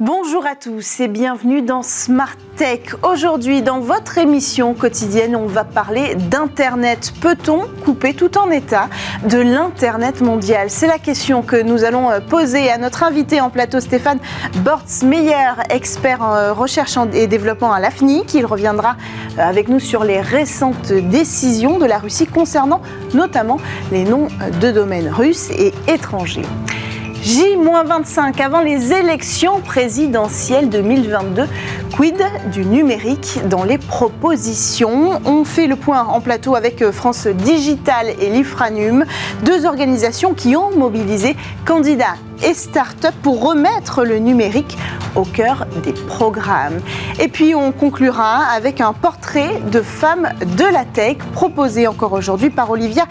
Bonjour à tous et bienvenue dans Smart Tech. Aujourd'hui, dans votre émission quotidienne, on va parler d'Internet. Peut-on couper tout en état de l'Internet mondial? C'est la question que nous allons euh, poser à notre invité en plateau, Stéphane Bortsmeyer, expert en euh, recherche et développement à l'AFNIC. Il reviendra euh, avec nous sur les récentes décisions de la Russie concernant notamment les noms de domaines russes et étrangers. J-25 avant les élections présidentielles 2022. Quid du numérique dans les propositions? On fait le point en plateau avec euh, France Digital et l'Ifranum, deux organisations qui ont mobilisé candidats et start-up pour remettre le numérique au cœur des programmes. Et puis on conclura avec un portrait de femme de la tech proposé encore aujourd'hui par Olivia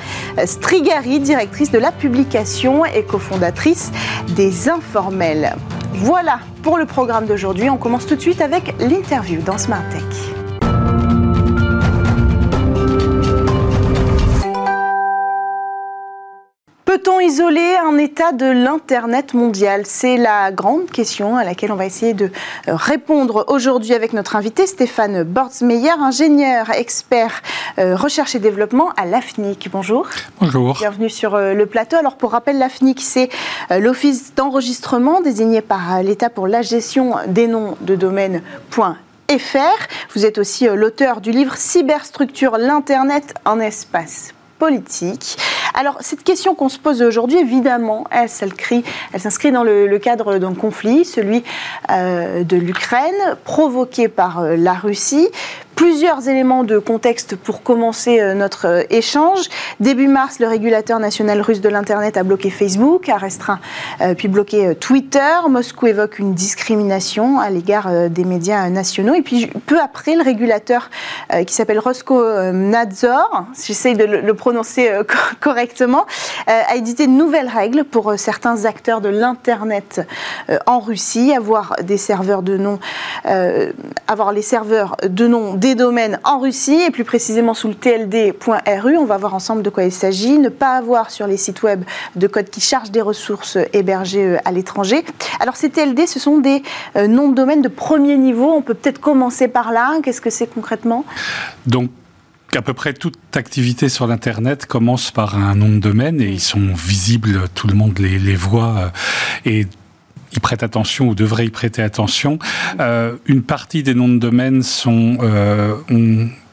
Strigari, directrice de la publication et cofondatrice des Informels. Voilà pour le programme d'aujourd'hui. On commence tout de suite avec l'interview dans Smart Tech. Peut-on isoler un état de l'Internet mondial? C'est la grande question à laquelle on va essayer de euh, répondre aujourd'hui avec notre invité Stéphane Bordsmeyer, ingénieur, expert euh, recherche et développement à l'AFNIC. Bonjour. Bonjour. Bienvenue sur euh, le plateau. Alors pour rappel, l'AFNIC, c'est l'office d'enregistrement désigné par l'État pour la gestion des noms de domaine. .fr. Vous êtes aussi l'auteur du livre Cyberstructure, l'Internet en espace Alors, cette question qu'on se pose aujourd'hui, évidemment, elle s'inscrit dans le, cadre d'un conflit, celui euh, de l'Ukraine, provoqué par euh, la Russie, plusieurs éléments de contexte pour commencer euh, notre euh, échange. Début mars, le régulateur national russe de l'Internet a bloqué Facebook, a restreint euh, puis bloqué Twitter. Moscou évoque une discrimination à l'égard des médias nationaux. Et puis peu après, le régulateur qui s'appelle Roskomnadzor, j'essaye de le prononcer correctement, a édité de nouvelles règles pour certains acteurs de l'Internet en Russie, avoir des serveurs de nom, avoir les serveurs de nom des domaines en Russie et plus précisément sous le tld.ru. On va voir ensemble de quoi il s'agit. Ne pas avoir sur les sites web de code qui chargent des ressources hébergées euh, à l'étranger. Alors ces TLD, ce sont des euh, noms de domaines de premier niveau. On peut peut-être commencer par là. Qu'est-ce que c'est concrètement? Donc à peu près toute activité sur l'Internet commence par un nom de domaine et ils sont visibles, tout le monde les, les voit. Euh, et y prêtent attention ou devraient y prêter attention. Euh, une partie des noms de domaine sont, euh,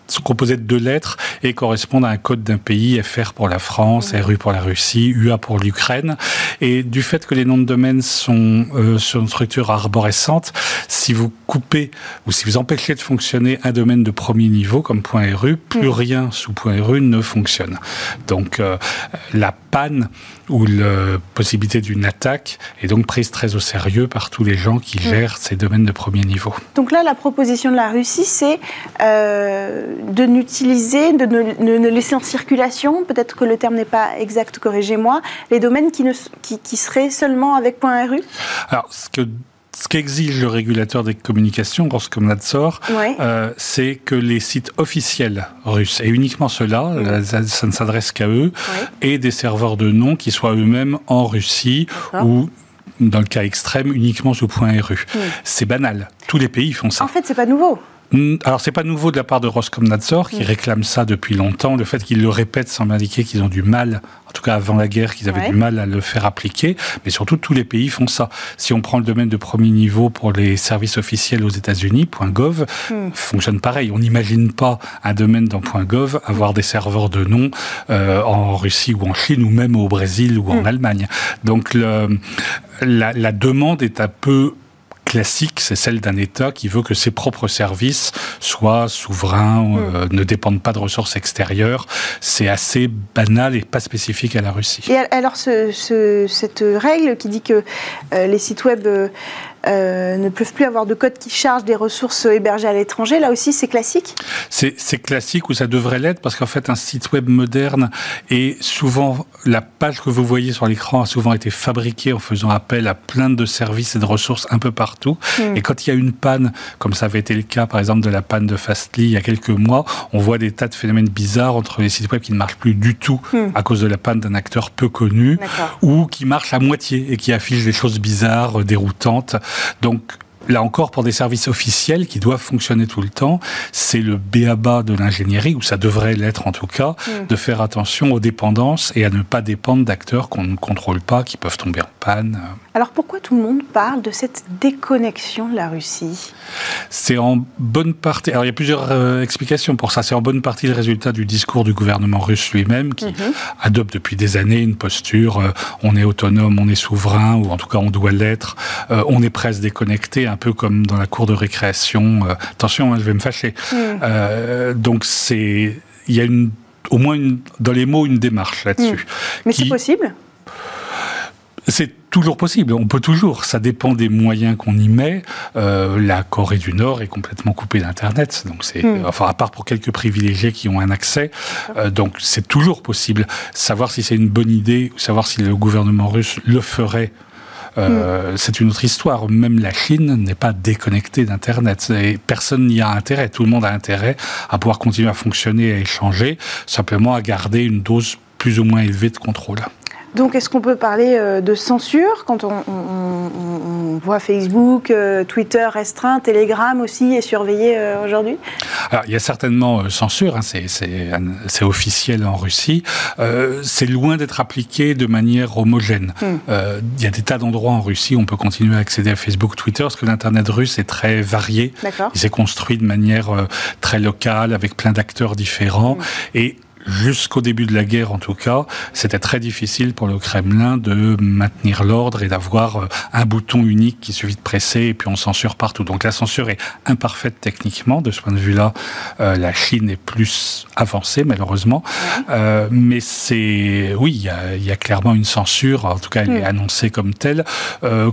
sont composés de deux lettres et correspondent à un code d'un pays, FR pour la France, RU pour la Russie, UA pour l'Ukraine. Et du fait que les noms de domaine sont euh, sur une structure arborescente, si vous coupez ou si vous empêchez de fonctionner un domaine de premier niveau comme .ru, plus rien sous .ru ne fonctionne. Donc euh, la panne ou la possibilité d'une attaque est donc prise très au sérieux par tous les gens qui gèrent ces domaines de premier niveau. Donc là, la proposition de la Russie, c'est euh, de n'utiliser, de ne, laisser en circulation, peut-être que le terme n'est pas exact, corrigez-moi, les domaines qui, ne, qui, seraient seulement avec .ru Alors, ce que ce qu'exige le régulateur des communications, Roskomnadzor, euh, c'est que les sites officiels russes, et uniquement ceux-là, euh, ça, ne s'adresse qu'à eux, aient des serveurs de nom qui soient eux-mêmes en Russie ou dans le cas extrême, uniquement sous .ru. C'est banal. Tous les pays font ça. En fait, c'est pas nouveau. Mm, alors, c'est pas nouveau de la part de Roskomnadzor, qui mm. réclame ça depuis longtemps. Le fait qu'ils le répètent sans indiquer qu'ils ont du mal, en tout cas avant la guerre, qu'ils avaient du mal à le faire appliquer. Mais surtout, tous les pays font ça. Si on prend le domaine de premier niveau pour les services officiels aux États-Unis, .gov mm. fonctionne pareil. On n'imagine pas un domaine dans .gov avoir des serveurs de nom euh, en Russie ou en Chine ou même au Brésil ou en Allemagne. Donc, le, la, la demande est un peu classique, c'est celle d'un État qui veut que ses propres services soient souverains, hmm. euh, ne dépendent pas de ressources extérieures. C'est assez banal et pas spécifique à la Russie. Et alors, cette règle qui dit que euh, les sites web euh, ne peuvent plus avoir de code qui charge des ressources hébergées à l'étranger. Là aussi, c'est classique C'est classique ou ça devrait l'être parce qu'en fait, un site web moderne est souvent, la page que vous voyez sur l'écran a souvent été fabriquée en faisant appel à plein de services et de ressources un peu partout. Hmm. Et quand il y a une panne, comme ça avait été le cas par exemple de la panne de Fastly il y a quelques mois, on voit des tas de phénomènes bizarres entre les sites web qui ne marchent plus du tout hmm. à cause de la panne d'un acteur peu connu ou qui marchent à moitié et qui affichent des choses bizarres, déroutantes. Donc là encore, pour des services officiels qui doivent fonctionner tout le temps, c'est le béaba de l'ingénierie, ou ça devrait l'être en tout cas, mm. de faire attention aux dépendances et à ne pas dépendre d'acteurs qu'on ne contrôle pas, qui peuvent tomber en panne. Alors pourquoi tout le monde parle de cette déconnexion de la Russie? C'est en bonne partie, alors il y a plusieurs euh, explications pour ça, c'est en bonne partie le résultat du discours du gouvernement russe lui-même, qui mm-hmm. adopte depuis des années une posture, euh, on est autonome, on est souverain, ou en tout cas on doit l'être, euh, on est presque déconnecté, un peu comme dans la cour de récréation. Euh, attention, hein, je vais me fâcher. Hmm. Euh, donc c'est, il y a une, au moins une, dans les mots une démarche là-dessus. Hmm. Mais c'est possible? C'est toujours possible. On peut toujours. Ça dépend des moyens qu'on y met. Euh, la Corée du Nord est complètement coupée d'Internet. Donc c'est, hmm. enfin, à part pour quelques privilégiés qui ont un accès. donc c'est toujours possible. Savoir si c'est une bonne idée, savoir si le gouvernement russe le ferait euh, mm. C'est une autre histoire. Même la Chine n'est pas déconnectée d'Internet. Et personne n'y a intérêt. Tout le monde a intérêt à pouvoir continuer à fonctionner et à échanger, simplement à garder une dose plus ou moins élevée de contrôle. Donc, est-ce qu'on peut parler euh, de censure quand on, voit Facebook, euh, Twitter restreint, Telegram aussi est surveillé euh, aujourd'hui? Alors, il y a certainement censure, hein, c'est officiel en Russie. c'est loin d'être appliqué de manière homogène. Hmm. Il y a des tas d'endroits en Russie où on peut continuer à accéder à Facebook, Twitter, parce que l'Internet russe est très varié. Il s'est construit de manière très locale, avec plein d'acteurs différents. Hmm. Et jusqu'au début de la guerre en tout cas, c'était très difficile pour le Kremlin de maintenir l'ordre et d'avoir euh, un bouton unique qui suffit de presser et puis on censure partout. Donc la censure est imparfaite techniquement. De ce point de vue-là, euh, la Chine est plus avancée malheureusement. Euh, mais c'est, oui, il y, a, clairement une censure, en tout cas elle est hmm. annoncée comme telle,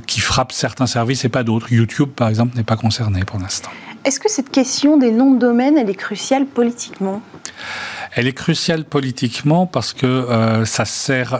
qui frappe certains services et pas d'autres. YouTube par exemple n'est pas concerné pour l'instant. Est-ce que cette question des noms de domaine, elle est cruciale politiquement? Elle est cruciale politiquement parce que euh, ça sert,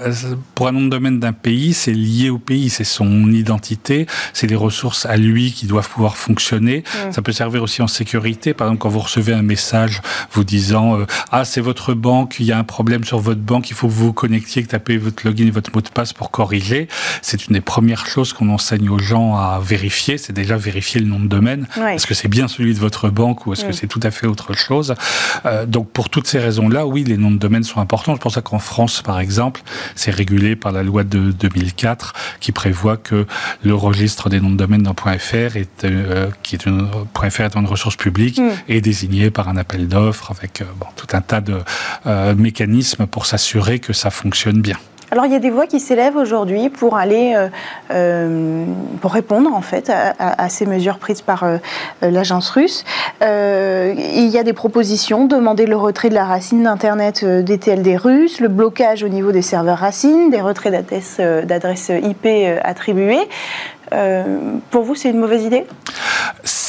pour un nom de domaine d'un pays, c'est lié au pays, c'est son identité, c'est les ressources à lui qui doivent pouvoir fonctionner. Mm. Ça peut servir aussi en sécurité. Par exemple, quand vous recevez un message vous disant euh, Ah, c'est votre banque, il y a un problème sur votre banque, il faut que vous vous connectiez, que tapez votre login et votre mot de passe pour corriger. C'est une des premières choses qu'on enseigne aux gens à vérifier. C'est déjà vérifier le nom de domaine. Est-ce que c'est bien celui de votre banque ou est-ce que mm. c'est tout à fait autre chose? Euh, Donc, pour toutes ces raisons là oui, les noms de domaine sont importants. Je pense qu'en France, par exemple, c'est régulé par la loi de 2004 qui prévoit que le registre des noms de domaine dans .fr est, euh, qui est une, .fr est une ressource publique mm. est désigné par un appel d'offres avec euh, tout un tas de euh, mécanismes pour s'assurer que ça fonctionne bien. Alors il y a des voix qui s'élèvent aujourd'hui pour aller, euh, euh, pour répondre en fait à, ces mesures prises par euh, l'agence russe. il y a des propositions, demander le retrait de la racine d'Internet des TLD russes, le blocage au niveau des serveurs racines, des retraits d'adresses IP attribuées. pour vous, c'est une mauvaise idée?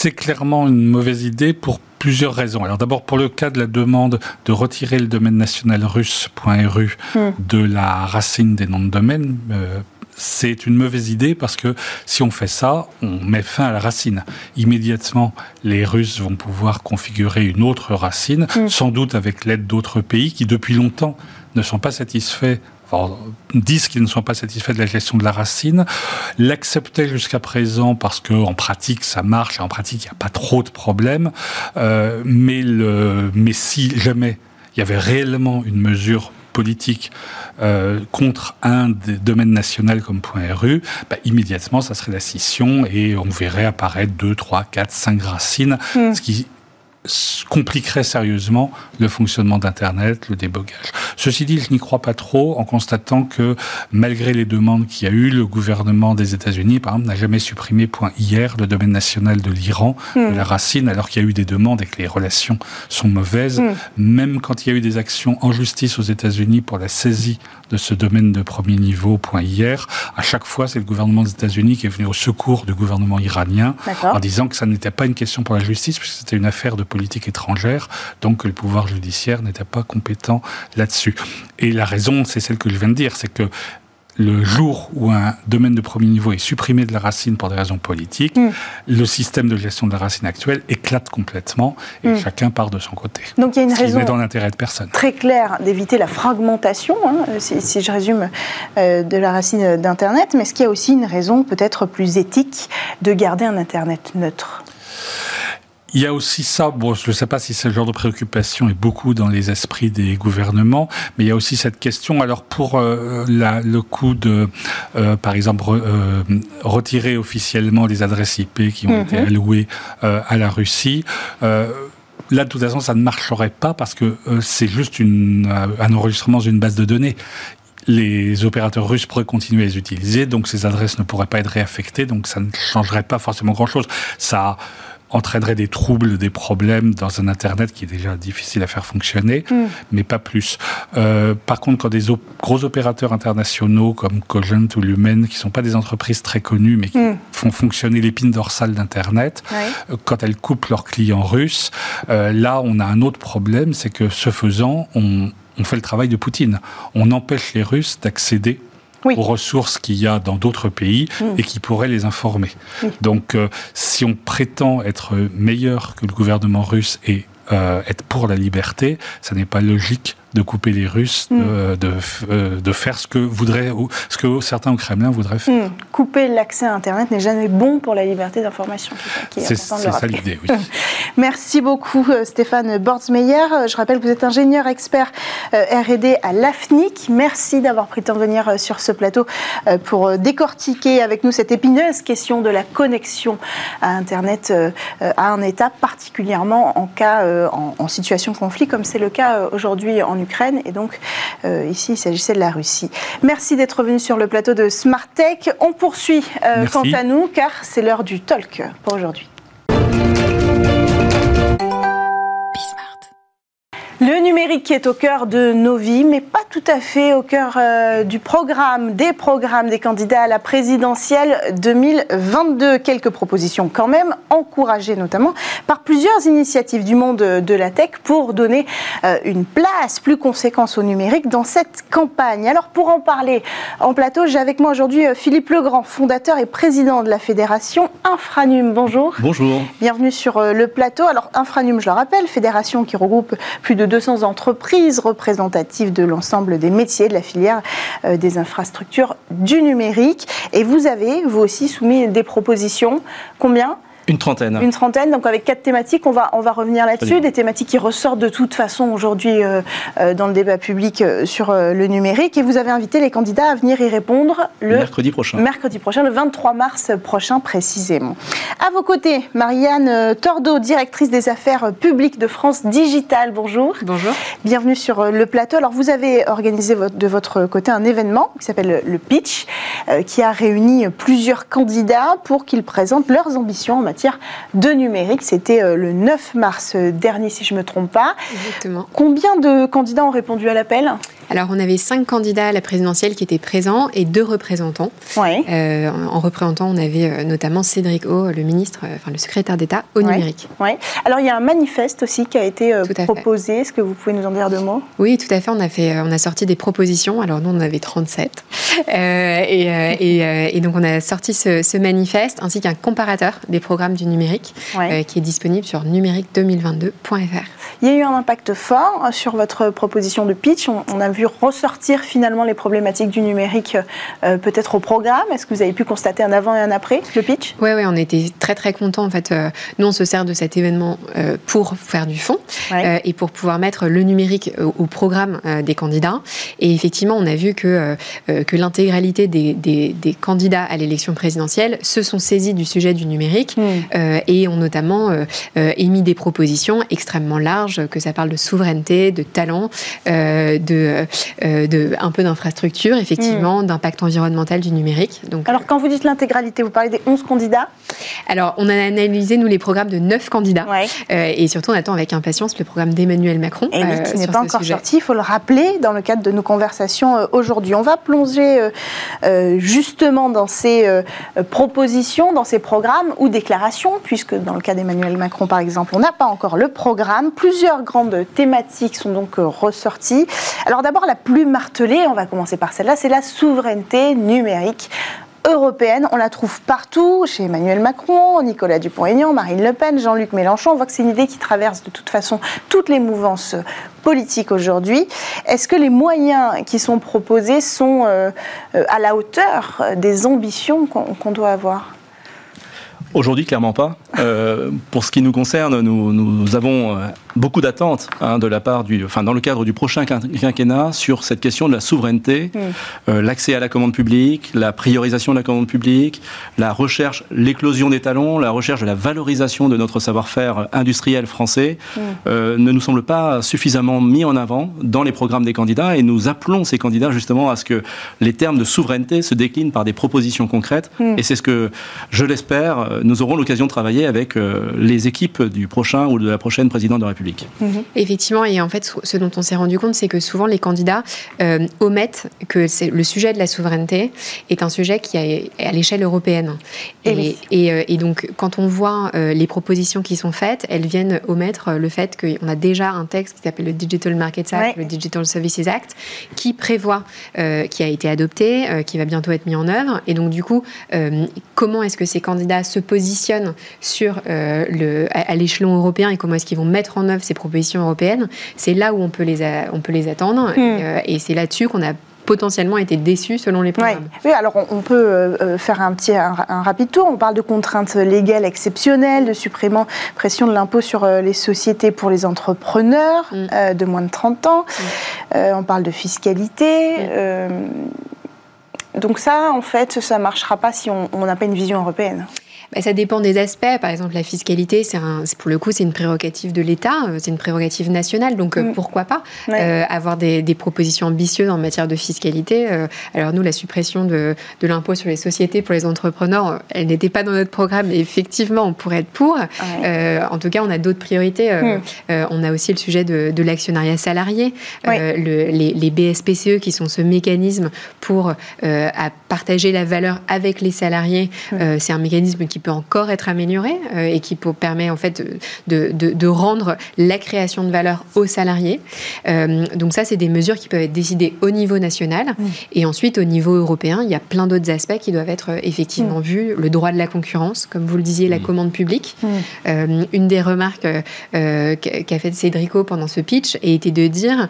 C'est clairement une mauvaise idée pour plusieurs raisons. Alors d'abord pour le cas de la demande de retirer le domaine national russe.ru hmm. de la racine des noms de domaine, euh, c'est une mauvaise idée parce que si on fait ça, on met fin à la racine. Immédiatement, les Russes vont pouvoir configurer une autre racine, hmm. sans doute avec l'aide d'autres pays qui depuis longtemps ne sont pas satisfaits disent qu'ils ne sont pas satisfaits de la gestion de la racine, l'acceptaient jusqu'à présent parce que en pratique ça marche et en pratique il n'y a pas trop de problèmes, euh, mais, le, mais si jamais il y avait réellement une mesure politique euh, contre un des domaines nationaux comme .ru, bah, immédiatement ça serait la scission et on verrait apparaître 2, 3, 4, 5 racines, hmm. ce qui compliquerait sérieusement le fonctionnement d'Internet, le débogage. Ceci dit, je n'y crois pas trop en constatant que malgré les demandes qu'il y a eu, le gouvernement des États-Unis, par exemple, n'a jamais supprimé .ir, le domaine national de l'Iran, de hmm. la racine, alors qu'il y a eu des demandes et que les relations sont mauvaises. Hmm. Même quand il y a eu des actions en justice aux États-Unis pour la saisie de ce domaine de premier niveau .ir, à chaque fois, c'est le gouvernement des États-Unis qui est venu au secours du gouvernement iranien en disant que ça n'était pas une question pour la justice, puisque c'était une affaire de politique étrangère, donc que le pouvoir judiciaire n'était pas compétent là-dessus. Et la raison, c'est celle que je viens de dire, c'est que le jour où un domaine de premier niveau est supprimé de la racine pour des raisons politiques, mm. le système de gestion de la racine actuelle éclate complètement et mm. chacun part de son côté. Donc il y a une raison dans l'intérêt de personne. Très claire d'éviter la fragmentation, hein, si, je résume, euh, de la racine d'Internet, mais est-ce qu'il y a aussi une raison peut-être plus éthique de garder un Internet neutre? Il y a aussi ça, bon, je ne sais pas si ce genre de préoccupation est beaucoup dans les esprits des gouvernements, mais il y a aussi cette question. Alors pour euh, la, le coup de, euh, par exemple, euh, retirer officiellement les adresses IP qui ont été mhm. allouées à la Russie. Là, de toute façon, ça ne marcherait pas parce que c'est juste une, un enregistrement d'une base de données les opérateurs russes pourraient continuer à les utiliser, donc ces adresses ne pourraient pas être réaffectées, donc ça ne changerait pas forcément grand-chose. Ça entraînerait des troubles, des problèmes dans un Internet qui est déjà difficile à faire fonctionner, mm. mais pas plus. Euh, par contre, quand des gros opérateurs internationaux comme Cogent ou Lumen, qui ne sont pas des entreprises très connues, mais qui mm. font fonctionner l'épine dorsale d'Internet, euh, quand elles coupent leurs clients russes, euh, là, on a un autre problème, c'est que ce faisant, on, on fait le travail de Poutine. On empêche les Russes d'accéder aux ressources qu'il y a dans d'autres pays mm. et qui pourraient les informer. Donc, euh, si on prétend être meilleur que le gouvernement russe et euh, être pour la liberté, ça n'est pas logique de couper les Russes, de, mm. euh, de, faire ce que, voudrait, ce que certains au Kremlin voudraient faire. Mm. Couper l'accès à Internet n'est jamais bon pour la liberté d'information. C'est ça l'idée, oui. Merci beaucoup euh, Stéphane Bordsmeyer. Je rappelle que vous êtes ingénieur expert euh, R&D à l'AFNIC. Merci d'avoir pris le temps de venir sur ce plateau pour décortiquer avec nous cette épineuse question de la connexion à Internet à un État, particulièrement en cas en, en situation de conflit, comme c'est le cas aujourd'hui en Ukraine. Et donc, euh, ici, il s'agissait de la Russie. Merci d'être venu sur le plateau de Smart Tech. On poursuit euh, quant à nous, car c'est l'heure du talk pour aujourd'hui. Le numérique qui est au cœur de nos vies, mais pas tout à fait au cœur euh, du programme, des programmes des candidats à la présidentielle 2022. Quelques propositions quand même, encouragées notamment par plusieurs initiatives du monde de la tech pour donner euh, une place plus conséquente au numérique dans cette campagne. Alors pour en parler en plateau, j'ai avec moi aujourd'hui euh, Philippe Legrand, fondateur et président de la fédération Infranum. Bonjour. Bonjour. Bienvenue sur le plateau. Alors Infranum, je le rappelle, fédération qui regroupe plus de 200 entreprises représentatives de l'ensemble des métiers de la filière euh, des infrastructures du numérique. Et vous avez, vous aussi, soumis des propositions. Combien une trentaine. Une trentaine, donc avec quatre thématiques, on va, on va revenir là-dessus, des thématiques qui ressortent de toute façon aujourd'hui euh, euh, dans le débat public euh, sur le numérique. Et vous avez invité les candidats à venir y répondre le mercredi prochain. Mercredi prochain, le 23 mars prochain précisément. À vos côtés, Marianne Tordeau, directrice des affaires publiques de France Digital. Bonjour. Bonjour. Bienvenue sur le plateau. Alors vous avez organisé de votre côté un événement qui s'appelle le Pitch, qui a réuni plusieurs candidats pour qu'ils présentent leurs ambitions en matière de numérique. C'était euh, le 9 mars euh, dernier, si je ne me trompe pas. Exactement. Combien de candidats ont répondu à l'appel? Alors, on avait cinq candidats à la présidentielle qui étaient présents et deux représentants. Euh, en représentant, on avait notamment Cédric O, le ministre, enfin le secrétaire d'État au numérique. Ouais. Alors, il y a un manifeste aussi qui a été proposé. Est-ce que vous pouvez nous en dire deux mots? Oui, tout à fait. On a, fait, on a sorti des propositions. Alors, nous, on en avait 37. et, donc, on a sorti ce, ce manifeste ainsi qu'un comparateur des programmes du numérique, euh, qui est disponible sur numérique2022.fr. Il y a eu un impact fort euh, sur votre proposition de pitch. On, a vu ressortir finalement les problématiques du numérique euh, peut-être au programme? Est-ce que vous avez pu constater un avant et un après le pitch? Oui, ouais, on était très très contents. En fait, nous, on se sert de cet événement pour faire du fond et pour pouvoir mettre le numérique au, programme des candidats. Et effectivement, on a vu que, que l'intégralité des, des, candidats à l'élection présidentielle se sont saisis du sujet du numérique. Hmm. Euh, et ont notamment euh, euh, émis des propositions extrêmement larges, que ça parle de souveraineté, de talent, de, de, un peu d'infrastructure, effectivement, hmm. d'impact environnemental du numérique. Donc, Alors, quand vous dites l'intégralité, vous parlez des 11 candidats Alors, on a analysé, nous, les programmes de 9 candidats. et surtout, on attend avec impatience le programme d'Emmanuel Macron. Et qui n'est pas encore sorti, il faut le rappeler, dans le cadre de nos conversations aujourd'hui. On va plonger justement dans ces propositions, dans ces programmes ou déclarations puisque dans le cas d'Emmanuel Macron, par exemple, on n'a pas encore le programme. Plusieurs grandes thématiques sont donc euh, ressorties. Alors d'abord, d'abord, la plus martelée, on va commencer par celle-là, c'est la souveraineté numérique européenne. On la trouve partout, chez Emmanuel Macron, Nicolas Dupont-Aignan, Marine Le Pen, Jean-Luc Mélenchon. On voit que c'est une idée qui traverse de toute façon toutes les mouvances politiques aujourd'hui. Est-ce que les moyens qui sont proposés sont euh, euh, à la hauteur des ambitions qu'on doit avoir? Aujourd'hui, clairement pas. Euh, pour ce qui nous concerne, nous, avons beaucoup d'attentes hein, de la part du, enfin, dans le cadre du prochain quinquennat sur cette question de la souveraineté, mm. euh, l'accès à la commande publique, la priorisation de la commande publique, la recherche, l'éclosion des talents, la recherche de la valorisation de notre savoir-faire industriel français mm. euh, ne nous semble pas suffisamment mis en avant dans les programmes des candidats et nous appelons ces candidats justement à ce que les termes de souveraineté se déclinent par des propositions concrètes mm. et c'est ce que je l'espère nous aurons l'occasion de travailler avec euh, les équipes du prochain ou de la prochaine présidente de la République. Mhm. Effectivement, et en fait, ce dont on s'est rendu compte, c'est que souvent les candidats euh, omettent que le sujet de la souveraineté est un sujet qui est à l'échelle européenne. Et, euh, et, donc, quand on voit les propositions qui sont faites, elles viennent omettre le fait qu'on a déjà un texte qui s'appelle le Digital Markets Act, le Digital Services Act, qui prévoit, qui a été adopté, qui va bientôt être mis en œuvre. Et donc, du coup, comment est-ce que ces candidats se positionnent sur, euh, le, à, l'échelon européen et comment est-ce qu'ils vont mettre en œuvre ces propositions européennes, c'est là où on peut les, on peut les attendre. Hmm. Euh, et, c'est là-dessus qu'on a potentiellement été déçus selon les programmes. Oui, alors on, peut euh, faire un petit un, rapide tour. On parle de contraintes légales exceptionnelles, de suppression pression de l'impôt sur les sociétés pour les entrepreneurs hmm. de moins de 30 ans. Hmm. on parle de fiscalité. donc ça, en fait, ça ne marchera pas si on n'a pas une vision européenne. Bah, ça dépend des aspects. Par exemple, la fiscalité, c'est pour le coup, c'est une prérogative de l'État, euh, c'est une prérogative nationale. Donc, euh, mm. pourquoi pas euh, avoir des, propositions ambitieuses en matière de fiscalité Alors, nous, la suppression de, de l'impôt sur les sociétés pour les entrepreneurs, elle n'était pas dans notre programme. Mais effectivement, on pourrait être pour. en tout cas, on a d'autres priorités. Mm. on a aussi le sujet de, l'actionnariat salarié, le, les, BSPCE qui sont ce mécanisme pour à partager la valeur avec les salariés. Mm. c'est un mécanisme qui peut encore être amélioré euh, et qui peut permettre en fait de, de, rendre la création de valeur aux salariés. Euh, donc ça, c'est des mesures qui peuvent être décidées au niveau national et ensuite au niveau européen. Il y a plein d'autres aspects qui doivent être euh, effectivement vus. Le droit de la concurrence, comme vous le disiez, la mm. commande publique. une des remarques qu'a fait Cédrico pendant ce pitch a été de dire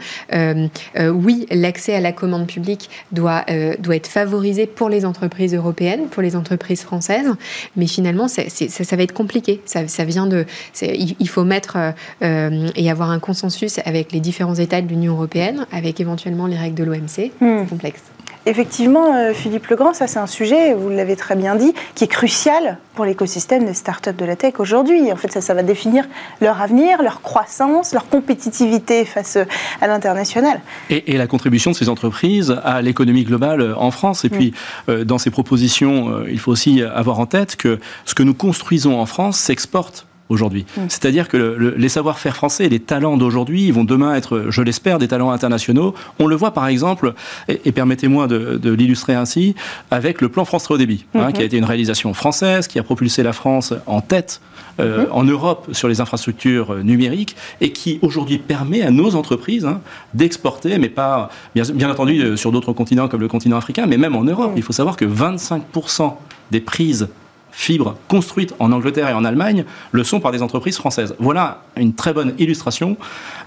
oui, l'accès à la commande publique doit, doit être favorisé pour les entreprises européennes, pour les entreprises françaises, mais finalement finalement, ça, va être compliqué. Ça, vient de, il, faut mettre euh, euh, et avoir un consensus avec les différents États de l'Union européenne, avec éventuellement les règles de l'OMC. Hmm. C'est complexe. Effectivement, euh, Philippe Legrand, ça c'est un sujet, vous l'avez très bien dit, qui est crucial pour l'écosystème des startups de la tech aujourd'hui. En fait, ça, ça va définir leur avenir, leur croissance, leur compétitivité face à l'international. Et, la contribution de ces entreprises à l'économie globale en France. Et puis, mm. dans ces propositions, il faut aussi avoir en tête que ce que nous construisons en France s'exporte aujourd'hui. Mm. C'est-à-dire que les savoir-faire français et les talents d'aujourd'hui vont demain être, je l'espère, des talents internationaux. On le voit par exemple, et, permettez-moi de, l'illustrer ainsi, avec le plan France Très Haut Débit, hein, mm-hmm. qui a été une réalisation française, qui a propulsé la France en tête euh, mm-hmm. en Europe sur les infrastructures euh, numériques et qui aujourd'hui permet à nos entreprises hein, d'exporter, mais pas, bien, entendu, euh, sur d'autres continents comme le continent africain, mais même en Europe. Mm. Il faut savoir que 25% des prises fibres construites en Angleterre et en Allemagne le sont par des entreprises françaises. Voilà une très bonne illustration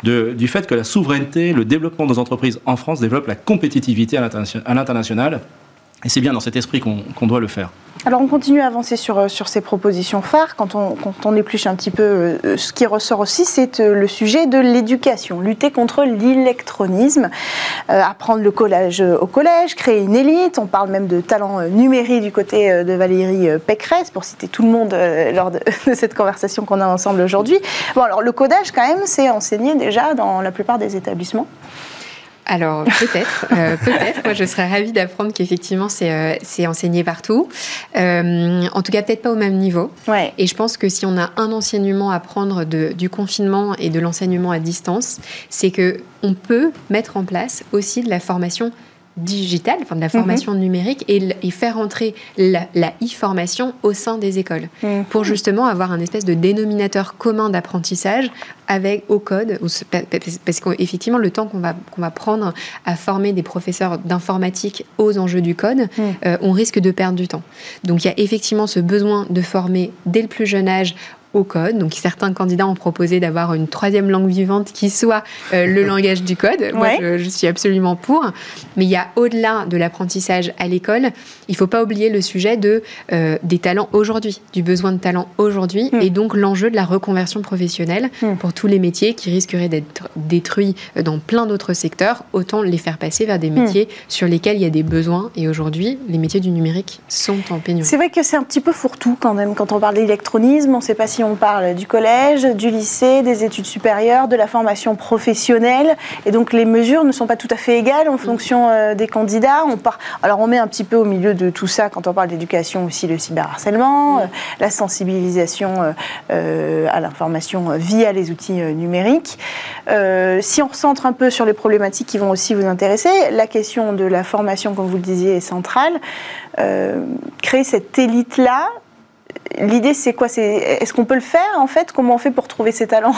du fait que la souveraineté, le développement de nos entreprises en France développe la compétitivité à l'international. Et c'est bien dans cet esprit qu'on doit le faire. Alors on continue à avancer sur, euh, ces propositions phares. Quand on, épluche un petit peu, euh, ce qui ressort aussi, c'est euh, le sujet de l'éducation. Lutter contre l'électronisme, apprendre le collège au collège, créer une élite. On parle même de talent numérique du côté de Valérie Pécresse, pour citer tout le monde lors de, de cette conversation qu'on a ensemble aujourd'hui. Bon, alors le codage, quand même, c'est enseigné déjà dans la plupart des établissements. Alors peut-être, euh, peut-être. Moi, je serais ravie d'apprendre qu'effectivement c'est euh, enseigné partout. Euh, en tout cas, peut-être pas au même niveau. Ouais. Et je pense que si on a un enseignement à prendre de, du confinement et de l'enseignement à distance, c'est que on peut mettre en place aussi de la formation digitale, enfin de la formation mhm. numérique, et, faire entrer la, e-formation au sein des écoles, mhm. pour justement avoir un espèce de dénominateur commun d'apprentissage avec au code, parce qu'effectivement le temps qu'on va, qu'on va prendre à former des professeurs d'informatique aux enjeux du code, mhm. euh, on risque de perdre du temps. Donc il y a effectivement ce besoin de former dès le plus jeune âge au code. Donc certains candidats ont proposé d'avoir une troisième langue vivante qui soit euh, le langage du code. Moi, je, suis absolument pour. Mais il y a au-delà de l'apprentissage à l'école, il ne faut pas oublier le sujet de, euh, des talents aujourd'hui, du besoin de talents aujourd'hui, hmm. et donc l'enjeu de la reconversion professionnelle hmm. pour tous les métiers qui risqueraient d'être détruits dans plein d'autres secteurs. Autant les faire passer vers des hmm. métiers sur lesquels il y a des besoins. Et aujourd'hui, les métiers du numérique sont en pénurie. C'est vrai que c'est un petit peu fourre-tout quand même. Quand on parle d'électronisme, on ne sait pas si on parle du collège, du lycée, des études supérieures, de la formation professionnelle. Et donc les mesures ne sont pas tout à fait égales en fonction euh, des candidats. On part... Alors on met un petit peu au milieu de tout ça, quand on parle d'éducation, aussi le cyberharcèlement, euh, la sensibilisation euh, à l'information via les outils numériques. si on recentre un peu sur les problématiques qui vont aussi vous intéresser, la question de la formation, comme vous le disiez, est centrale. créer cette élite-là, l'idée, c'est quoi? C'est est-ce qu'on peut le faire en fait? Comment on fait pour trouver ses talents?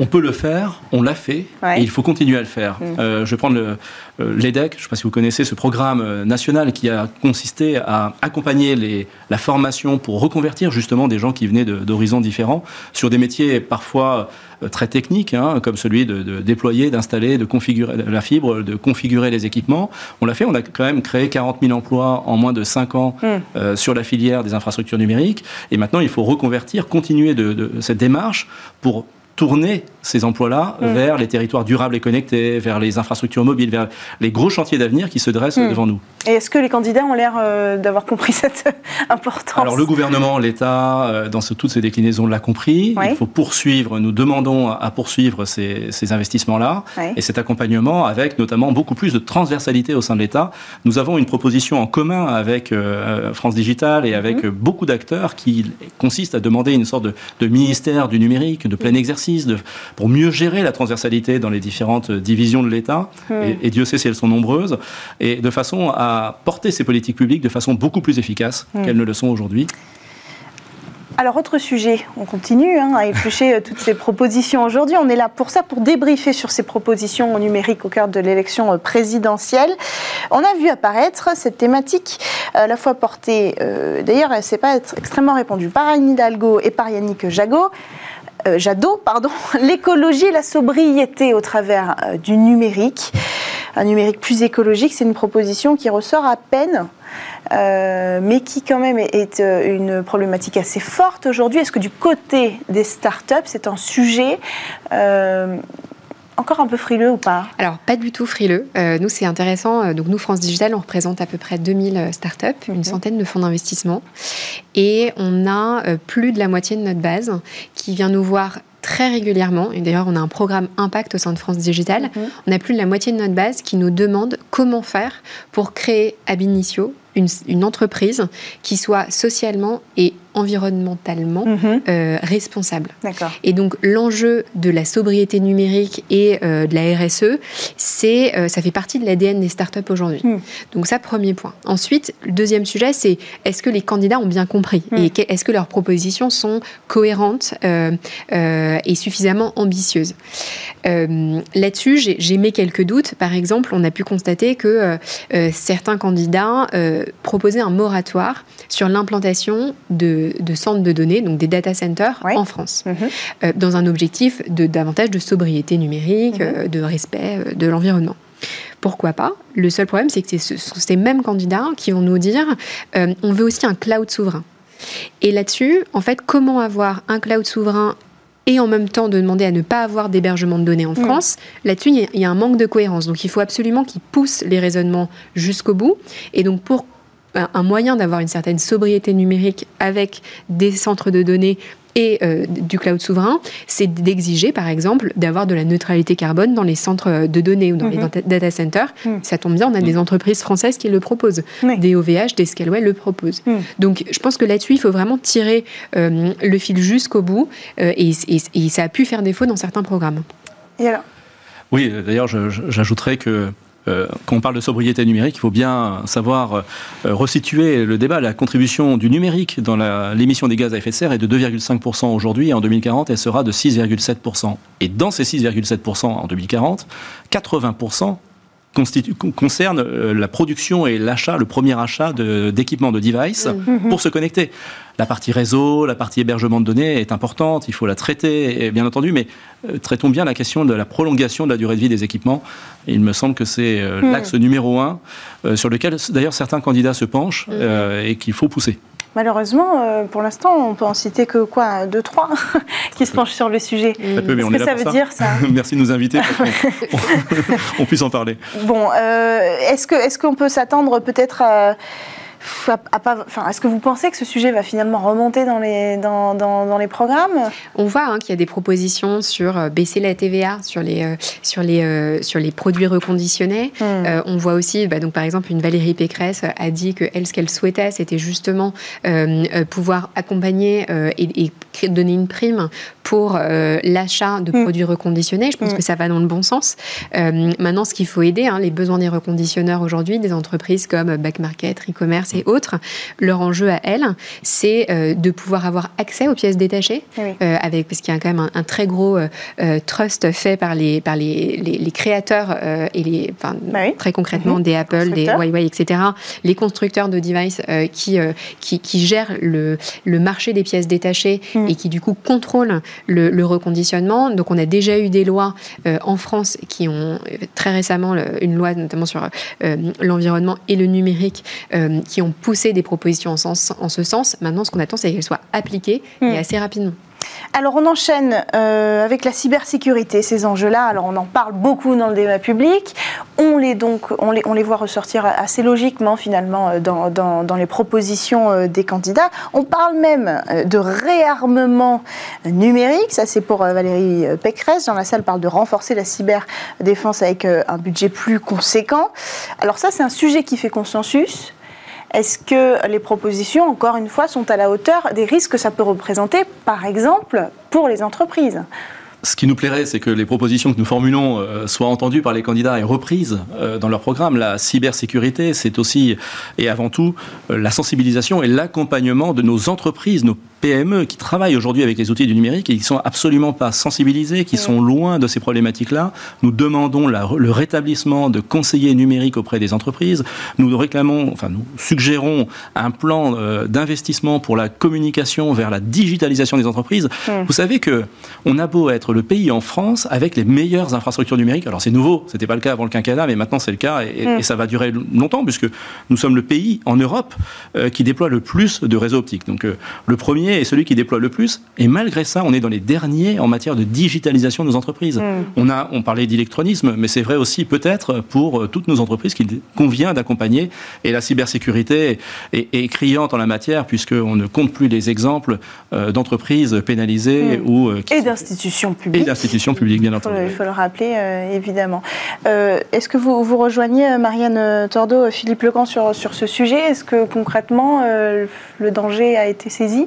On, peut le faire, on l'a fait, et il faut continuer à le faire. Mm. Euh, je vais prendre le, l'EDEC, je ne sais pas si vous connaissez ce programme euh, national qui a consisté à accompagner les, la formation pour reconvertir justement des gens qui venaient d'horizons différents sur des métiers parfois très techniques, hein, comme celui de, déployer, d'installer, de configurer la fibre, de configurer les équipements. On l'a fait, on a quand même créé 40 000 emplois en moins de 5 ans mm. sur la filière des infrastructures numériques. Et maintenant, il faut reconvertir, continuer de cette démarche pour tourner ces emplois-là mm. vers les territoires durables et connectés, vers les infrastructures mobiles, vers les gros chantiers d'avenir qui se dressent mm. devant nous. Et est-ce que les candidats ont l'air euh, d'avoir compris cette importance? Alors le gouvernement, l'État, euh, dans toutes ces déclinaisons l'a compris. Il faut poursuivre, nous demandons à poursuivre ces, investissements-là et cet accompagnement avec notamment beaucoup plus de transversalité au sein de l'État. Nous avons une proposition en commun avec euh, France Digital et avec mm. beaucoup d'acteurs qui consiste à demander une sorte de, de ministère du numérique, de plein exercice pour mieux gérer la transversalité dans les différentes divisions de l'État, hmm. et, Dieu sait si elles sont nombreuses, et de façon à porter ces politiques publiques de façon beaucoup plus efficace hmm. qu'elles ne le sont aujourd'hui. Alors, autre sujet, on continue hein, à éplucher euh, toutes ces propositions aujourd'hui. On est là pour ça, pour débriefer sur ces propositions numériques au cœur de l'élection euh, présidentielle. On a vu apparaître cette thématique à la fois portée, euh, d'ailleurs, elle ne s'est pas extrêmement répandue par Anne Hidalgo et par Yannick Jagot, euh, Jadot, pardon, l'écologie et la sobriété au travers euh, du numérique. Un numérique plus écologique, c'est une proposition qui ressort à peine euh, mais qui quand même est, une problématique assez forte aujourd'hui. Est-ce que du côté des startups, c'est un sujet encore un peu frileux ou pas? Alors, pas du tout frileux. Euh, nous, c'est intéressant. Euh, donc, nous, France Digital, on représente à peu près 2000 euh, startups, une centaine de fonds d'investissement. Et on a plus de la moitié de notre base qui vient nous voir très régulièrement, et d'ailleurs on a un programme Impact au sein de France Digital, on a plus de la moitié de notre base qui nous demande comment faire pour créer ab initio une, une entreprise qui soit socialement et environnementalement mhm. euh, responsable. Et donc l'enjeu de la sobriété numérique et euh, de la RSE, c'est euh, ça fait partie de l'ADN des startups aujourd'hui. Hmm. Donc ça premier point. Ensuite, le deuxième sujet, c'est est-ce que les candidats ont bien compris hmm. et est-ce que leurs propositions sont cohérentes et suffisamment ambitieuses? Là-dessus, j'ai mis quelques doutes. Par exemple, on a pu constater que certains candidats proposaient un moratoire sur l'implantation de de, centres de données, donc des data centers en France, mhm. euh, dans un objectif de davantage de sobriété numérique, mhm. euh, de respect euh, de l'environnement. Pourquoi pas? Le seul problème, c'est que ce sont ces mêmes candidats qui vont nous dire on veut aussi un cloud souverain. Et là-dessus, en fait, comment avoir un cloud souverain et en même temps de demander à ne pas avoir d'hébergement de données en mhm. France, là-dessus, il y, a un manque de cohérence. Donc, il faut absolument qu'ils poussent les raisonnements jusqu'au bout. Et donc, pour un moyen d'avoir une certaine sobriété numérique avec des centres de données et euh, du cloud souverain, c'est d'exiger, par exemple, d'avoir de la neutralité carbone dans les centres de données ou dans les mhm. data centers. Mhm. Ça tombe bien, on a des entreprises françaises qui le proposent. Des OVH, des Scaleway le proposent. Mhm. Donc, je pense que là-dessus, il faut vraiment tirer euh, le fil jusqu'au bout euh, et, ça a pu faire défaut dans certains programmes. Oui, d'ailleurs, j'ajouterais que quand on parle de sobriété numérique, il faut bien savoir resituer le débat. La contribution du numérique dans l'émission des gaz à effet de serre est de 2,5% aujourd'hui. En 2040, elle sera de 6,7%. Et dans ces 6,7% en 2040, 80% concerne euh, la production et l'achat, le premier achat d'équipements de, devices mm. pour se connecter. La partie réseau, la partie hébergement de données est importante, il faut la traiter, bien entendu, mais euh, traitons bien la question de la prolongation de la durée de vie des équipements. il me semble que c'est euh, mm. l'axe numéro un sur lequel d'ailleurs certains candidats se penchent mm. et qu'il faut pousser. Malheureusement, euh, pour l'instant, on peut en citer que quoi, deux, trois qui se penchent sur le sujet. Qu'est-ce que ça veut dire ça Merci de nous inviter pour qu'on puisse en parler. Bon, euh, est-ce qu'on peut s'attendre peut-être à enfin, est-ce que vous pensez que ce sujet va finalement remonter dans les, dans, dans, les programmes? On voit hein, qu'il y a des propositions sur euh, baisser la TVA sur les, euh, sur les, euh, sur les produits reconditionnés. Hmm. on voit aussi, bah, donc, par exemple, une Valérie Pécresse a dit que elle, ce qu'elle souhaitait, c'était justement pouvoir accompagner et, et, donner une prime pour l'achat de hmm. produits reconditionnés. Je pense hmm. que ça va dans le bon sens. maintenant, ce qu'il faut aider, hein, les besoins des reconditionneurs aujourd'hui, des entreprises comme Back Market, e-commerce et autres, leur enjeu à elles, c'est euh, de pouvoir avoir accès aux pièces détachées, euh, avec, parce qu'il y a quand même un, très gros euh, trust fait par les, par les, les, créateurs et les, enfin, bah très concrètement mhm. des Apple, des Huawei, etc., les constructeurs de devices qui, qui, qui, gèrent le, le, marché des pièces détachées mhm. et qui du coup contrôlent le, le, reconditionnement. Donc on a déjà eu des lois en France qui ont très récemment une loi notamment sur l'environnement et le numérique qui ont poussé des propositions en, sens, en ce sens. Maintenant, ce qu'on attend, c'est qu'elles soient appliquées et hmm. assez rapidement. Alors on enchaîne euh, avec la cybersécurité, ces enjeux-là. On en parle beaucoup dans le débat public. On les, voit ressortir assez logiquement finalement euh, dans les propositions euh, des candidats. On parle même de réarmement numérique. Ça c'est pour Valérie Pécresse. Dans la salle parle de renforcer la cyberdéfense avec un budget plus conséquent. Alors ça c'est un sujet qui fait consensus. Est-ce que les propositions, encore une fois, sont à la hauteur des risques que ça peut représenter, par exemple, pour les entreprises? Ce qui nous plairait, c'est que les propositions que nous formulons euh, soient entendues par les candidats et reprises euh, dans leur programme. La cybersécurité, c'est aussi et avant tout euh, la sensibilisation et l'accompagnement de nos entreprises, nos PME qui travaillent aujourd'hui avec les outils du numérique et qui ne sont absolument pas sensibilisés, qui sont loin de ces problématiques-là. Nous demandons le rétablissement de conseillers numériques auprès des entreprises. Nous réclamons, enfin nous suggérons un plan euh, d'investissement pour la communication vers la digitalisation des entreprises. Vous savez que on a beau être le pays en France avec les meilleures infrastructures numériques. Alors c'est nouveau, c'était pas le cas avant le quinquennat, mais maintenant c'est le cas et, ça va durer longtemps puisque nous sommes le pays en Europe euh, qui déploie le plus de réseaux optiques. Donc euh, le premier est celui qui déploie le plus. Et malgré ça, on est dans les derniers en matière de digitalisation de nos entreprises. Hmm. On, a, on parlait d'électronisme, mais c'est vrai aussi peut-être pour euh, toutes nos entreprises qu'il convient d'accompagner. Et la cybersécurité est, criante en la matière, puisqu'on ne compte plus les exemples euh, d'entreprises pénalisées hmm. ou... Euh, et d'institutions publiques. Et d'institutions publiques, bien entendu. Il faut le rappeler, évidemment. Est-ce que vous, vous rejoignez, Marianne Tordeau, Philippe Lecan, sur, sur ce sujet? Est-ce que concrètement, le danger a été saisi?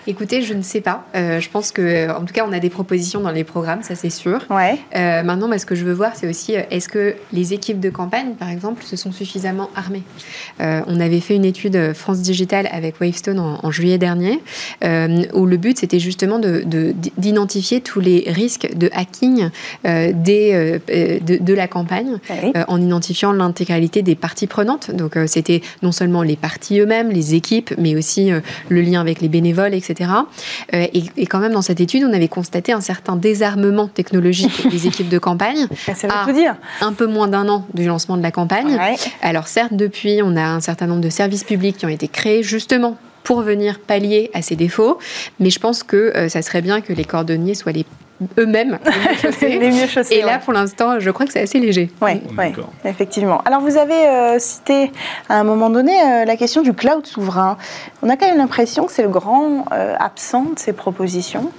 Écoutez, je ne sais pas. Euh, je pense que, en tout cas, on a des propositions dans les programmes, ça c'est sûr. Ouais. Euh, maintenant, ce que je veux voir, c'est aussi euh, est-ce que les équipes de campagne, par exemple, se sont suffisamment armées? On avait fait une étude France Digital avec Wavestone en, juillet dernier, où le but c'était justement d'identifier de, tous les risques de hacking des, de, la campagne, en identifiant l'intégralité des parties prenantes. Donc, c'était non seulement les parties eux-mêmes, les équipes, mais aussi le lien avec les bénévoles, etc. Euh, et, quand même, dans cette étude, on avait constaté un certain désarmement technologique des équipes de campagne. Ça veut tout dire. Un peu moins d'un an du lancement de la campagne. Alors certes, depuis, on a un certain nombre de services publics qui ont été créés justement pour venir pallier à ces défauts, mais je pense que euh, ça serait bien que les cordonniers soient les eux-mêmes les mieux chaussés. Et là, pour l'instant, je crois que c'est assez léger. Oui, ouais, effectivement. Alors, vous avez euh, cité à un moment donné euh, la question du cloud souverain. On a quand même l'impression que c'est le grand euh, absent de ces propositions.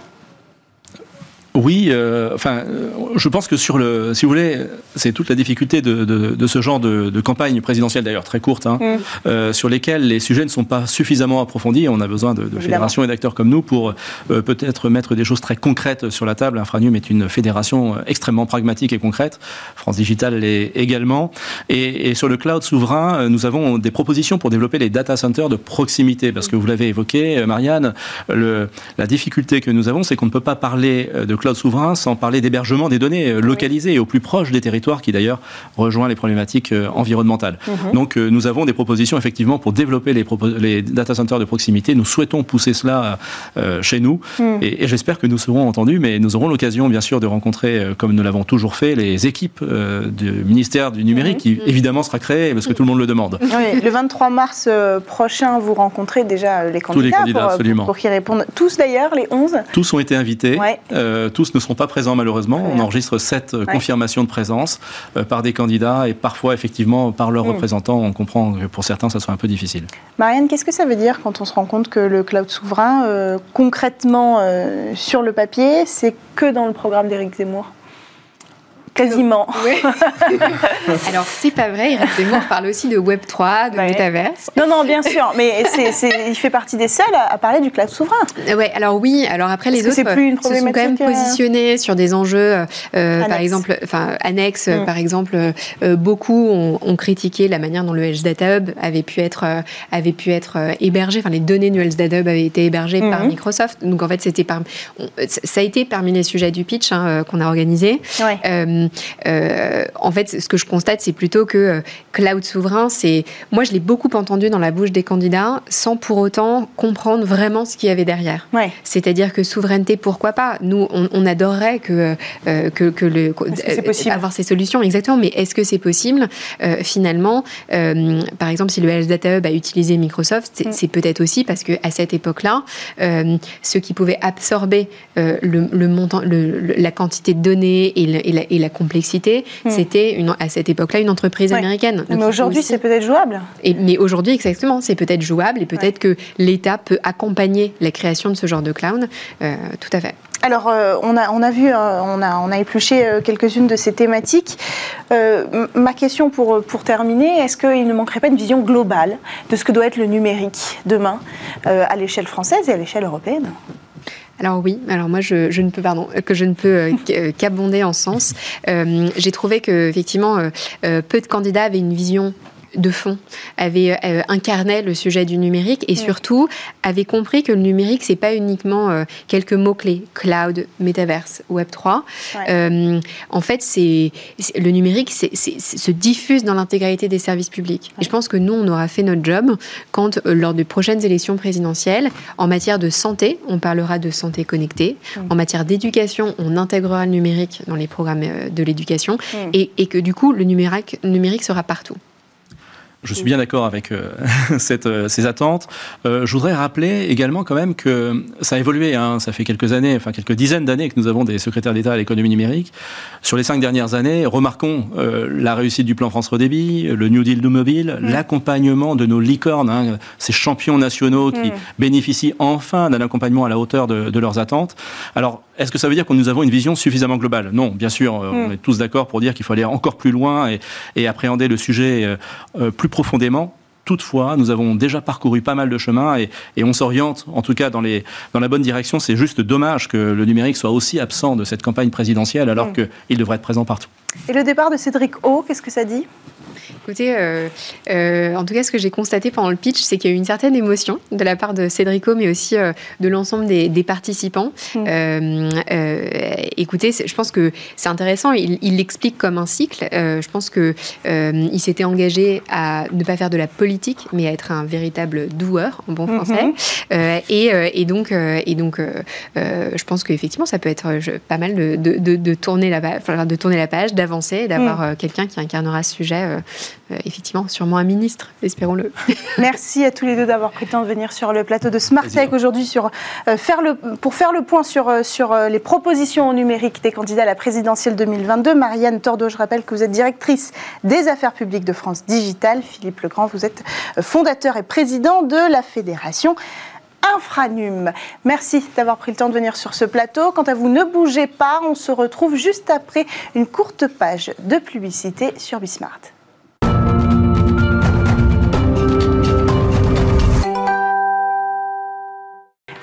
Oui, euh, enfin, euh, je pense que sur le, si vous voulez, c'est toute la difficulté de, de, de ce genre de, de, campagne présidentielle, d'ailleurs très courte, hein, mm. euh, sur lesquelles les sujets ne sont pas suffisamment approfondis. On a besoin de, fédérations et d'acteurs comme nous pour euh, peut-être mettre des choses très concrètes sur la table. Infranium est une fédération extrêmement pragmatique et concrète. France Digital l'est également. Et, et, sur le cloud souverain, nous avons des propositions pour développer les data centers de proximité, parce que vous l'avez évoqué, Marianne, le, la difficulté que nous avons, c'est qu'on ne peut pas parler de cloud souverain, sans parler d'hébergement des données euh, localisées et au plus proche des territoires, qui d'ailleurs rejoint les problématiques euh, environnementales. Mhm. Donc euh, nous avons des propositions effectivement pour développer les, les, data centers de proximité. Nous souhaitons pousser cela chez nous mhm. et, j'espère que nous serons entendus, mais nous aurons l'occasion bien sûr de rencontrer, comme nous l'avons toujours fait, les équipes du ministère du numérique, qui mhm. évidemment sera créé parce que tout le monde le demande. le 23 mars prochain, vous rencontrez déjà les candidats, tous les candidats pour, pour, qu'ils répondent. Tous d'ailleurs, les 11 Tous ont été invités. Tous ne seront pas présents malheureusement. On enregistre sept euh, confirmations de présence euh, par des candidats et parfois effectivement par leurs hmm. représentants. On comprend que pour certains ça soit un peu difficile. Marianne, qu'est-ce que ça veut dire quand on se rend compte que le cloud souverain, euh, concrètement sur le papier, c'est que dans le programme d'Éric Zemmour? Quasiment. Oui. Alors, c'est pas vrai. Eric Zemmour parle aussi de Web3, de Metaverse. Non, non, bien sûr. Mais il fait partie des seuls à, parler du cloud souverain. Oui, alors oui. Alors après, les autres plus se sont quand même euh, positionnés sur des enjeux, euh, par exemple, enfin, annexes, mm. par exemple. Euh, beaucoup ont, critiqué la manière dont le Health Data Hub avait pu être, avait pu être hébergé. Enfin, les données du Health Data Hub avaient été hébergées par mm-hmm. Microsoft. Donc, en fait, c'était par, ça a été parmi les sujets du pitch hein, qu'on a organisé. Ouais. Euh, en fait, ce que je constate, c'est plutôt que euh, cloud souverain, c'est. Moi, je l'ai beaucoup entendu dans la bouche des candidats sans pour autant comprendre vraiment ce qu'il y avait derrière. C'est-à-dire que souveraineté, pourquoi pas? Nous, on, adorerait que, euh, que, que, le. avoir ces solutions, exactement, mais est-ce que c'est possible? Finalement, par exemple, si le Health Data Hub a utilisé Microsoft, c'est mm. peut-être aussi parce qu'à cette époque-là, ce qui pouvait absorber le, montant, la quantité de données et, la, et la complexité, hmm. c'était à cette époque-là une entreprise américaine. mais aujourd'hui, c'est peut-être jouable. Et, mais aujourd'hui, exactement, c'est peut-être jouable et peut-être que l'État peut accompagner la création de ce genre de cloud. Euh, tout à fait. Alors, euh, on, a, on a vu, euh, on, a, on a épluché quelques-unes de ces thématiques. ma question pour, pour terminer, est-ce qu'il ne manquerait pas une vision globale de ce que doit être le numérique demain, à l'échelle française et à l'échelle européenne? Alors oui, alors moi je, ne peux pardon que je ne peux euh, euh, qu'abonder en sens. Euh, j'ai trouvé que effectivement peu de candidats avaient une vision de fond avait euh, incarné le sujet du numérique et surtout avait compris que le numérique c'est pas uniquement euh, quelques mots clés cloud, metaverse, Web 3. Euh, en fait, c'est le numérique se diffuse dans l'intégralité des services publics. Et je pense que nous on aura fait notre job quand lors des prochaines élections présidentielles en matière de santé, on parlera de santé connectée. En matière d'éducation, on intégrera le numérique dans les programmes de l'éducation et, et, que du coup le numérique, le numérique sera partout. Je suis bien d'accord avec euh, cette, euh, ces attentes. Euh, je voudrais rappeler également quand même que ça a évolué. Hein. Ça fait quelques années, enfin quelques dizaines d'années que nous avons des secrétaires d'État à l'économie numérique. Sur les cinq dernières années, remarquons la réussite du plan France Redébit, le New Deal du mobile, mmh. l'accompagnement de nos licornes, hein, ces champions nationaux qui mmh. bénéficient enfin d'un accompagnement à la hauteur de, de leurs attentes. Alors, est-ce que ça veut dire que nous avons une vision suffisamment globale? Non, bien sûr, on mmh. est tous d'accord pour dire qu'il faut aller encore plus loin et, et appréhender le sujet plus profondément. Toutefois, nous avons déjà parcouru pas mal de chemin et, on s'oriente, en tout cas, dans, les, dans la bonne direction. C'est juste dommage que le numérique soit aussi absent de cette campagne présidentielle alors mm. qu'il devrait être présent partout. Et le départ de Cédric O, qu'est-ce que ça dit? Écoutez, euh, euh, en tout cas, ce que j'ai constaté pendant le pitch, c'est qu'il y a eu une certaine émotion de la part de Cédrico, mais aussi euh, de l'ensemble des, participants. Mm. écoutez, je pense que c'est intéressant. Il l'explique comme un cycle. je pense que il s'était engagé à ne pas faire de la politique, mais à être un véritable doueur en bon mm-hmm. français. Et, donc, et donc, je pense qu'effectivement, ça peut être pas mal de, de, tourner la, de tourner la page, d'avancer, d'avoir mm. quelqu'un qui incarnera ce sujet effectivement, sûrement un ministre, espérons-le. Merci à tous les deux d'avoir pris le temps de venir sur le plateau de Smart Tech aujourd'hui sur, euh, faire le, pour faire le point sur, euh, sur les propositions numériques des candidats à la présidentielle 2022. Marianne Tordeau, je rappelle que vous êtes directrice des affaires publiques de France Digital. Philippe Legrand, vous êtes fondateur et président de la Fédération Infranum. Merci d'avoir pris le temps de venir sur ce plateau. Quant à vous, ne bougez pas, on se retrouve juste après une courte page de publicité sur Bismart.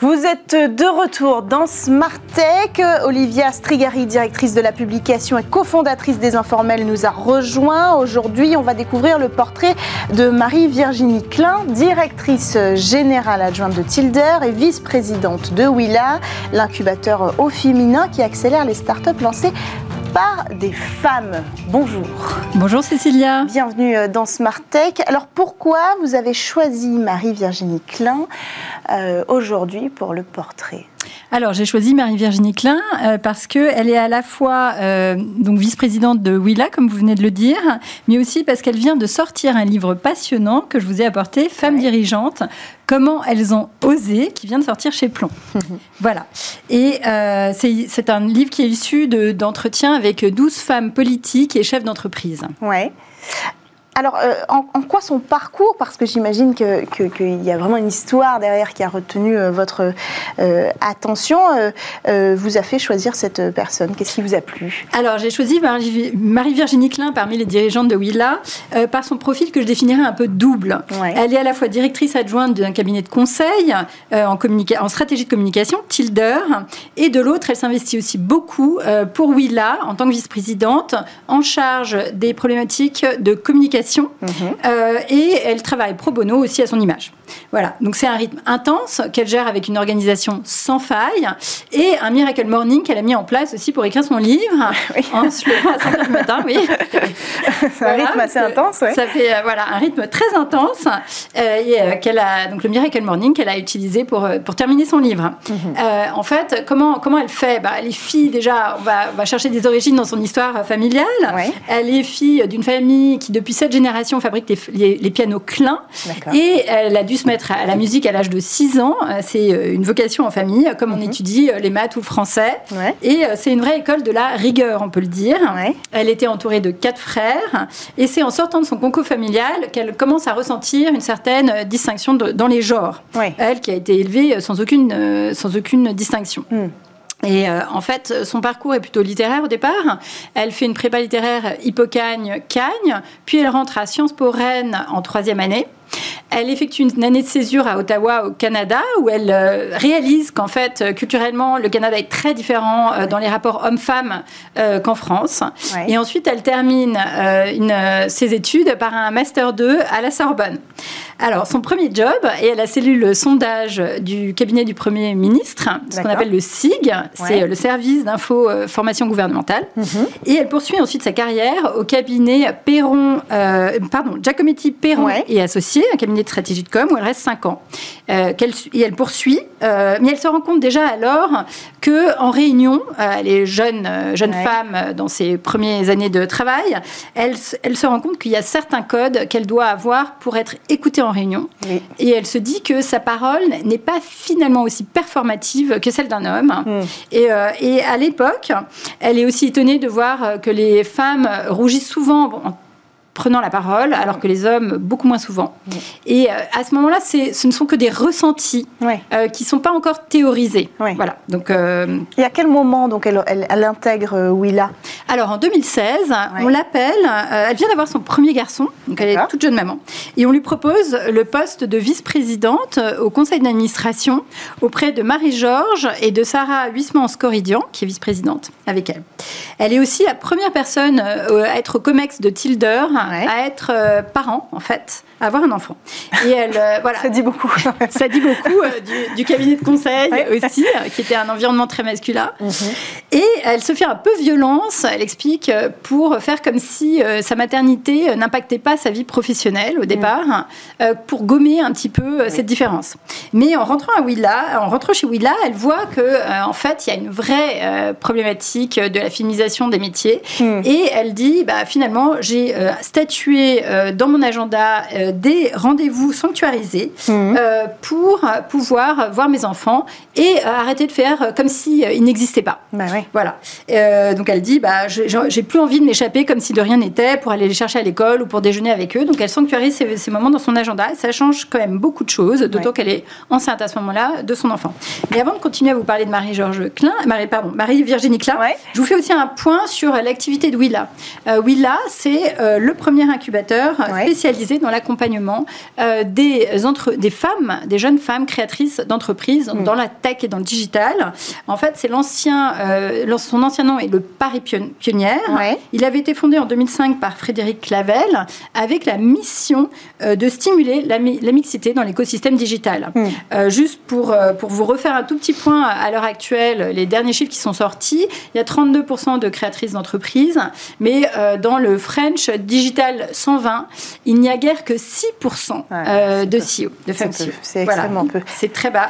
Vous êtes de retour dans Smart Tech. Olivia Strigari, directrice de la publication et cofondatrice des Informels, nous a rejoint. Aujourd'hui, on va découvrir le portrait de Marie-Virginie Klein, directrice générale adjointe de Tilder et vice-présidente de Willa, l'incubateur au féminin qui accélère les startups lancées par des femmes. Bonjour. Bonjour Cécilia. Bienvenue euh, dans Smart Tech. Alors pourquoi vous avez choisi Marie-Virginie Klein euh, aujourd'hui pour le portrait alors, j'ai choisi Marie-Virginie Klein euh, parce qu'elle est à la fois euh, donc vice-présidente de Willa, comme vous venez de le dire, mais aussi parce qu'elle vient de sortir un livre passionnant que je vous ai apporté, Femmes dirigeantes, comment elles ont osé, qui vient de sortir chez Plomb. voilà. Et euh, c'est un livre qui est issu d'entretiens avec 12 femmes politiques et chefs d'entreprise. Ouais. Alors, euh, en, quoi son parcours Parce que j'imagine qu'il y a vraiment une histoire derrière qui a retenu euh, votre euh, attention. vous a fait choisir cette personne? Qu'est-ce qui vous a plu? Alors, j'ai choisi Marie-Virginie Klein parmi les dirigeantes de Willa par son profil que je définirais un peu double. Elle est à la fois directrice adjointe d'un cabinet de conseil en, en, stratégie de communication, Tilder, et de l'autre, elle s'investit aussi beaucoup pour Willa en tant que vice-présidente en charge des problématiques de communication euh, et elle travaille pro bono aussi à son image. Voilà, donc c'est un rythme intense qu'elle gère avec une organisation sans faille et un Miracle Morning qu'elle a mis en place aussi pour écrire son livre oui. en se levant à 5 h du matin. Oui. c'est un rythme assez intense. Ça fait euh, voilà, un rythme très intense euh, et qu'elle a, donc le Miracle Morning qu'elle a utilisé pour, pour terminer son livre. Mhm. en fait, comment, comment elle fait? Bah, Elle est fille, déjà, on va, va, chercher des origines dans son histoire familiale. Elle est fille d'une famille qui, depuis cette génération, fabrique les, les, pianos Klein et elle a dû se mettre à la musique à l'âge de 6 ans. Euh, c'est euh, une vocation en famille, comme on mhm. étudie euh, les maths ou le français. Et c'est une vraie école de la rigueur, on peut le dire. Elle était entourée de quatre frères. Et c'est en sortant de son concours familial qu'elle commence à ressentir une certaine distinction dans les genres. Elle qui a été élevée sans aucune, sans aucune distinction. Hmm. Et en fait, son parcours est plutôt littéraire au départ. Elle fait une prépa littéraire Hippocagne-Cagne, puis elle rentre à Sciences Po Rennes en troisième année. Elle effectue une année de césure à Ottawa, au Canada, où elle euh, réalise qu'en fait, euh, culturellement, le Canada est très différent euh, dans les rapports hommes-femmes qu'en France. Et ensuite, elle termine ses études par un Master 2 à la Sorbonne. Alors, son premier job est à la cellule sondage du cabinet du Premier ministre, ce qu'on appelle le SIG, c'est le service d'info formation gouvernementale. Mhm. Et elle poursuit ensuite sa carrière au cabinet Perron, pardon, Giacometti Perron et associés, un cabinet de stratégie de com, où elle reste 5 ans. Euh, et elle poursuit, euh, mais elle se rend compte déjà alors que en réunion, euh, elle est jeune, jeune femme dans ses premières années de travail, elle, elle se rend compte qu'il y a certains codes qu'elle doit avoir pour être écoutée en réunion. Et elle se dit que sa parole n'est pas finalement aussi performative que celle d'un homme. Hmm. Et, et, à l'époque, elle est aussi étonnée de voir que les femmes rougissent souvent prenant la parole, alors que les hommes beaucoup moins souvent. Et euh, à ce moment-là, ce ne sont que des ressentis euh, qui ne sont pas encore théorisés. Voilà. Donc, euh, Et à quel moment donc elle, elle, intègre Willa? Alors en 2016, on l'appelle. elle vient d'avoir son premier garçon, donc elle est toute jeune maman, et on lui propose le poste de vice-présidente au conseil d'administration auprès de Marie-Georges et de Sarah Huisman-Scoridian, qui est vice-présidente avec elle. Elle est aussi la première personne à être au COMEX de Tilder à être euh, parent, en fait, à avoir un enfant. Et elle, euh, voilà. Ça dit beaucoup. ça dit beaucoup euh, du, cabinet de conseil aussi, qui était un environnement très masculin. Mhm. Et elle se fait un peu violence, elle explique, pour faire comme si sa maternité n'impactait pas sa vie professionnelle au départ, pour gommer un petit peu cette différence. Mais en rentrant à Willa, en rentrant chez Willa, elle voit que en fait, il y a une vraie problématique de la féminisation des métiers. Hmm. Et elle dit, bah, finalement, j'ai statuer dans mon agenda des rendez-vous sanctuarisés mmh. pour pouvoir voir mes enfants et arrêter de faire comme si ils n'existaient pas. Bah voilà. donc elle dit, bah, j'ai plus envie de m'échapper comme si de rien n'était pour aller les chercher à l'école ou pour déjeuner avec eux. Donc elle sanctuarise ces, ces moments dans son agenda ça change quand même beaucoup de choses, d'autant qu'elle est enceinte à ce moment-là de son enfant. Mais avant de continuer à vous parler de Marie-Georges Klein, Marie, pardon, Marie-Virginie Klein, je vous fais aussi un point sur l'activité de Willa. Euh, Willa, c'est euh, le premier incubateur spécialisé dans l'accompagnement euh, des, entre, des femmes, des jeunes femmes créatrices d'entreprises mm. dans la tech et dans le digital. En fait, c'est l'ancien, son ancien nom est le Paris Pionnière. Il avait été fondé en 2005 par Frédéric Clavel avec la mission de stimuler la, la mixité dans l'écosystème digital. Mm. juste pour, pour vous refaire un tout petit point à l'heure actuelle, les derniers chiffres qui sont sortis, il y a 32% de créatrices d'entreprises, mais euh, dans le French Digital 120, il n'y a guère que 6% euh, de CEO, de femmes CEO. C'est extrêmement peu. C'est très bas.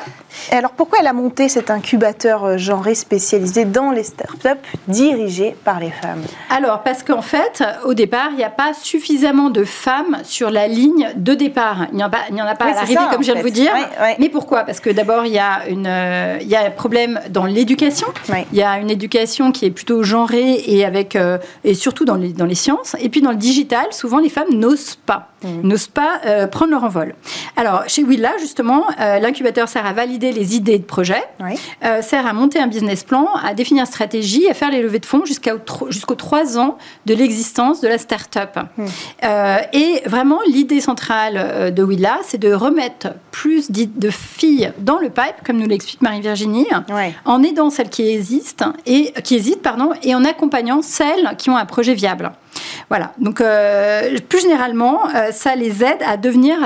Et alors pourquoi elle a monté cet incubateur euh, genré spécialisé dans les startups dirigées par les femmes? Alors parce qu'en fait, au départ, il n'y a pas suffisamment de femmes sur la ligne de départ. Il n'y en, a pas à l'arrivée, comme je viens de vous dire. Mais pourquoi? Parce que d'abord, il y a une euh, il y a un problème dans l'éducation. Il y a une éducation qui est plutôt genrée et, avec, euh, et surtout dans les, dans les sciences. Et puis dans le digital, souvent les femmes n'osent pas, mm. n'osent pas euh, prendre leur envol. Alors chez Willa, justement, l'incubateur sert à valider les idées de projet, sert à monter un business plan, à définir une stratégie, à faire les levées de fonds jusqu'aux trois ans de l'existence de la start-up. Mm. et vraiment, l'idée centrale de Willa, c'est de remettre plus de filles dans le pipe, comme nous l'explique Marie-Virginie, en aidant celles qui existent et qui hésitent, pardon, et en accompagnant celles qui ont un projet viable. Voilà. Donc, euh, plus généralement, euh, ça les aide à devenir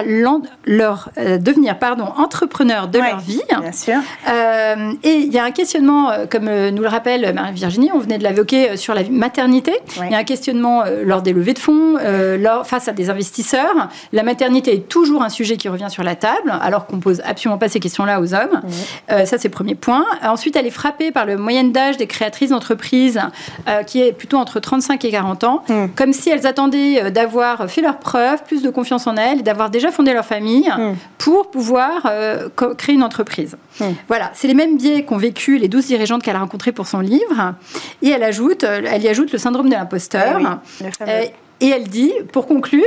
leur euh, devenir pardon entrepreneurs de leur vie. Bien sûr. et il y a un questionnement, comme nous le rappelle Marie-Virginie, on venait de l'évoquer sur la maternité. Il y a un questionnement lors des levées de fonds, lors, face à des investisseurs. La maternité est toujours un sujet qui revient sur la table, alors qu'on pose absolument pas ces questions-là aux hommes. ça, c'est le premier point. Ensuite, elle est frappée par le moyenne d'âge des créatrices d'entreprises, qui est plutôt entre 35 et 40 ans. Mm. Comme si elles attendaient euh, d'avoir fait leurs preuves, plus de confiance en elles, et d'avoir déjà fondé leur famille mm. pour pouvoir euh, créer une entreprise. Mm. Voilà, c'est les mêmes biais qu'ont vécu les douze dirigeantes qu'elle a rencontrées pour son livre. Et elle, ajoute, euh, elle y ajoute le syndrome de l'imposteur. Eh et elle dit, pour conclure,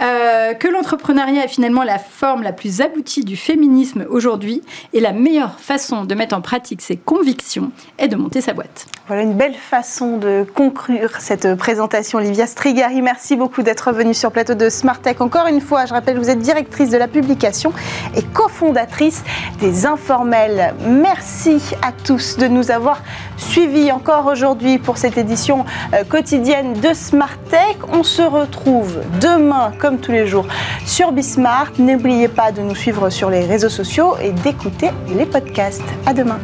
euh, que l'entrepreneuriat est finalement la forme la plus aboutie du féminisme aujourd'hui et la meilleure façon de mettre en pratique ses convictions est de monter sa boîte. Voilà une belle façon de conclure cette présentation. Olivia Strigari, merci beaucoup d'être venue sur le plateau de Smart Tech. Encore une fois, je rappelle, vous êtes directrice de la publication et cofondatrice des Informels. Merci à tous de nous avoir suivis encore aujourd'hui pour cette édition euh, quotidienne de Smart Tech. On se retrouve demain, comme tous les jours, sur Bismart. N'oubliez pas de nous suivre sur les réseaux sociaux et d'écouter les podcasts. À demain.